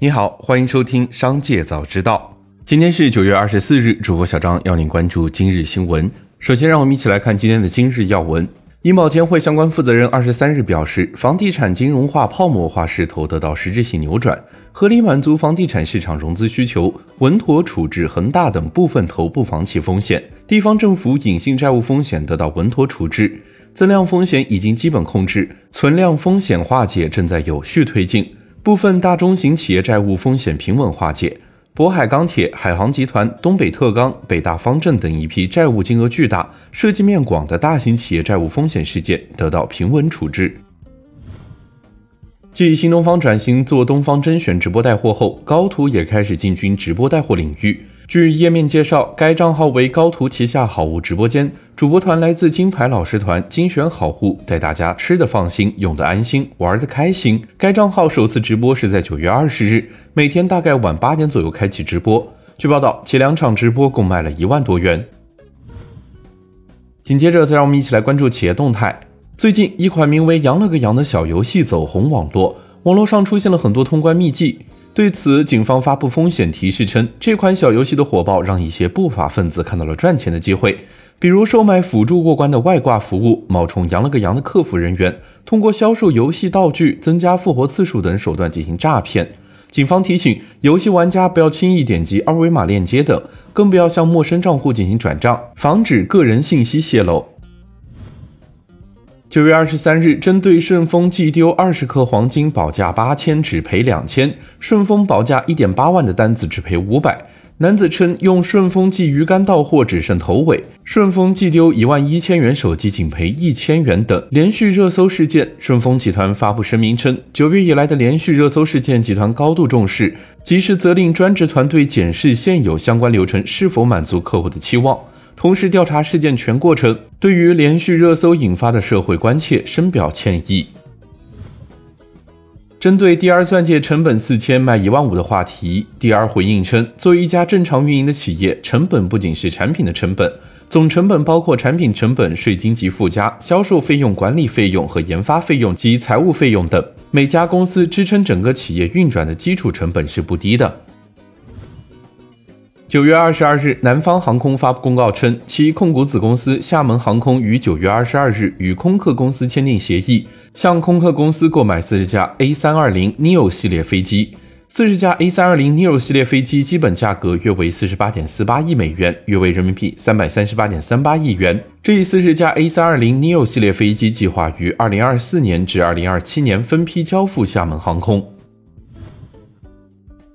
你好，欢迎收听《商界早知道》。今天是九月二十四日，主播小张要您关注今日新闻。首先，让我们一起来看今天的今日要闻。银保监会相关负责人二十三日表示，房地产金融化、泡沫化势头得到实质性扭转，合理满足房地产市场融资需求，稳妥处置恒大等部分头部房企风险，地方政府隐性债务风险得到稳妥处置。增量风险已经基本控制，存量风险化解正在有序推进，部分大中型企业债务风险平稳化解。渤海钢铁、海航集团、东北特钢、北大方正等一批债务金额巨大、涉及面广的大型企业债务风险事件得到平稳处置。继新东方转型做东方甄选直播带货后，高途也开始进军直播带货领域。据页面介绍，该账号为高途旗下好物直播间，主播团来自金牌老师团，精选好物，带大家吃的放心，用的安心，玩的开心。该账号首次直播是在九月二十日，每天大概晚八点左右开启直播。据报道，前两场直播共卖了一万多元。紧接着，再让我们一起来关注企业动态。最近，一款名为《羊了个羊》的小游戏走红网络，网络上出现了很多通关秘籍。对此，警方发布风险提示称，这款小游戏的火爆让一些不法分子看到了赚钱的机会，比如售卖辅助过关的外挂服务、冒充羊了个羊的客服人员，通过销售游戏道具、增加复活次数等手段进行诈骗。警方提醒游戏玩家不要轻易点击二维码链接等，更不要向陌生账户进行转账，防止个人信息泄露。九月二十三日，针对顺丰寄丢二十克黄金保价八千，只赔两千；顺丰保价一点八万的单子只赔五百。男子称用顺丰寄鱼竿到货只剩头尾，顺丰寄丢一万一千元手机仅赔一千元等连续热搜事件。顺丰集团发布声明称，九月以来的连续热搜事件，集团高度重视，及时责令专职团队检视现有相关流程是否满足客户的期望。同时调查事件全过程，对于连续热搜引发的社会关切深表歉意。针对第二钻戒成本四千卖一万五的话题，第二回应称，作为一家正常运营的企业，成本不仅是产品的成本，总成本包括产品成本、税金及附加、销售费用、管理费用和研发费用及财务费用等。每家公司支撑整个企业运转的基础成本是不低的。九月二十二日，南方航空发布公告称，其控股子公司厦门航空于九月二十二日与空客公司签订协议，向空客公司购买四十架 A 三二零 neo 系列飞机。四十架 A 三二零 neo 系列飞机基本价格约为四十八点四八亿美元，约为人民币三百三十八点三八亿元。这一四十架 A 三二零 neo 系列飞机计划于二零二四年至二零二七年分批交付厦门航空。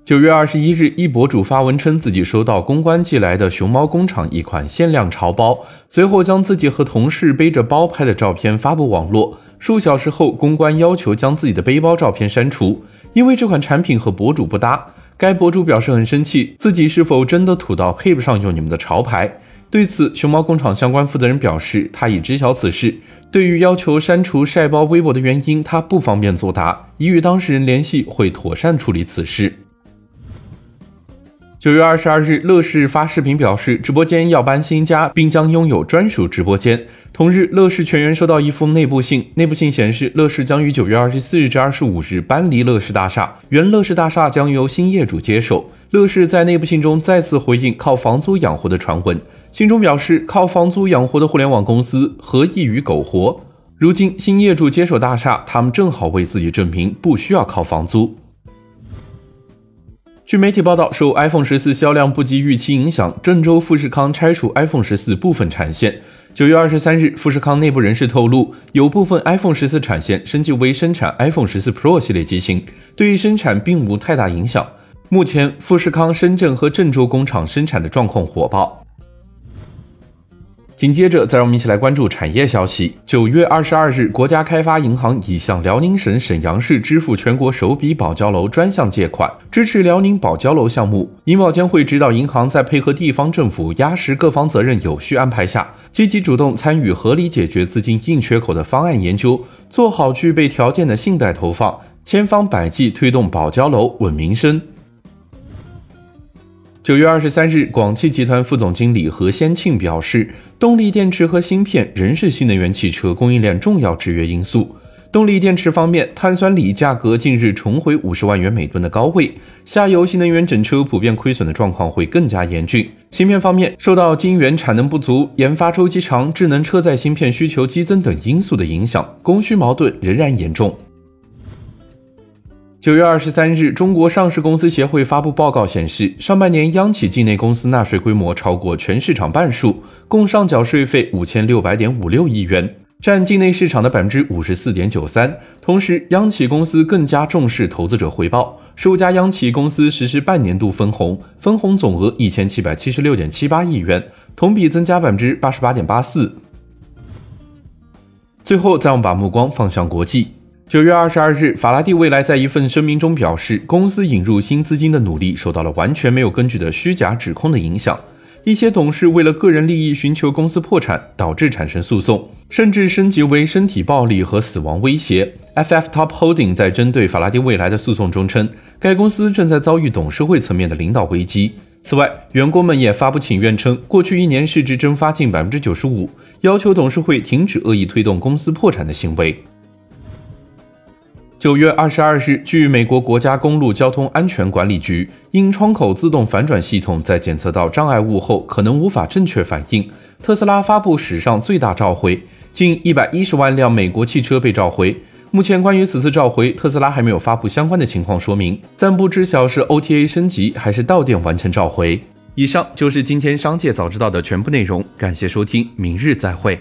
九月二十一日，一博主发文称自己收到公关寄来的熊猫工厂一款限量潮包，随后将自己和同事背着包拍的照片发布网络。数小时后，公关要求将自己的背包照片删除，因为这款产品和博主不搭。该博主表示很生气，自己是否真的土到配不上用你们的潮牌？对此，熊猫工厂相关负责人表示，他已知晓此事。对于要求删除晒包微博的原因，他不方便作答，已与当事人联系，会妥善处理此事。九月二十二日，乐视发视频表示，直播间要搬新家，并将拥有专属直播间。同日，乐视全员收到一封内部信，内部信显示，乐视将于九月二十四日至二十五日搬离乐视大厦，原乐视大厦将由新业主接手。乐视在内部信中再次回应靠房租养活的传闻，信中表示，靠房租养活的互联网公司何异于苟活？如今新业主接手大厦，他们正好为自己证明不需要靠房租。据媒体报道，受 iPhone 十四销量不及预期影响，郑州富士康拆除 iPhone 十四部分产线。九月二十三日，富士康内部人士透露，有部分 iPhone 十四产线升级为生产 iPhone 十四 Pro 系列机型，对于生产并无太大影响。目前，富士康深圳和郑州工厂生产的状况火爆。紧接着，再让我们一起来关注产业消息。九月二十二日，国家开发银行已向辽宁省沈阳市支付全国首笔保交楼专项借款，支持辽宁保交楼项目。银保监会指导银行在配合地方政府压实各方责任有序安排下，积极主动参与合理解决资金硬缺口的方案研究，做好具备条件的信贷投放，千方百计推动保交楼稳民生。九月二十三日，广汽集团副总经理何先庆表示，动力电池和芯片仍是新能源汽车供应链重要制约因素。动力电池方面，碳酸锂价格近日重回五十万元每吨的高位，下游新能源整车普遍亏损的状况会更加严峻。芯片方面，受到晶圆产能不足、研发周期长、智能车载芯片需求激增等因素的影响，供需矛盾仍然严重。九月二十三日，中国上市公司协会发布报告显示，上半年央企境内公司纳税规模超过全市场半数，共上缴税费五千六百点五六亿元，占境内市场的百分之五十四点九三。同时，央企公司更加重视投资者回报，十五家央企公司实施半年度分红，分红总额一千七百七十六点七八亿元，同比增加百分之八十八点八四。最后，再我们把目光放向国际。九月二十二日，法拉第未来在一份声明中表示，公司引入新资金的努力受到了完全没有根据的虚假指控的影响。一些董事为了个人利益寻求公司破产，导致产生诉讼，甚至升级为身体暴力和死亡威胁。FF Top Holding 在针对法拉第未来的诉讼中称，该公司正在遭遇董事会层面的领导危机。此外，员工们也发布请愿称，过去一年市值蒸发近百分之九十五，要求董事会停止恶意推动公司破产的行为。九月二十二日，据美国国家公路交通安全管理局，因窗口自动反转系统在检测到障碍物后可能无法正确反应，特斯拉发布史上最大召回，近一百一十万辆美国汽车被召回。目前，关于此次召回，特斯拉还没有发布相关的情况说明，暂不知晓是 OTA 升级还是到店完成召回。以上就是今天商界早知道的全部内容，感谢收听，明日再会。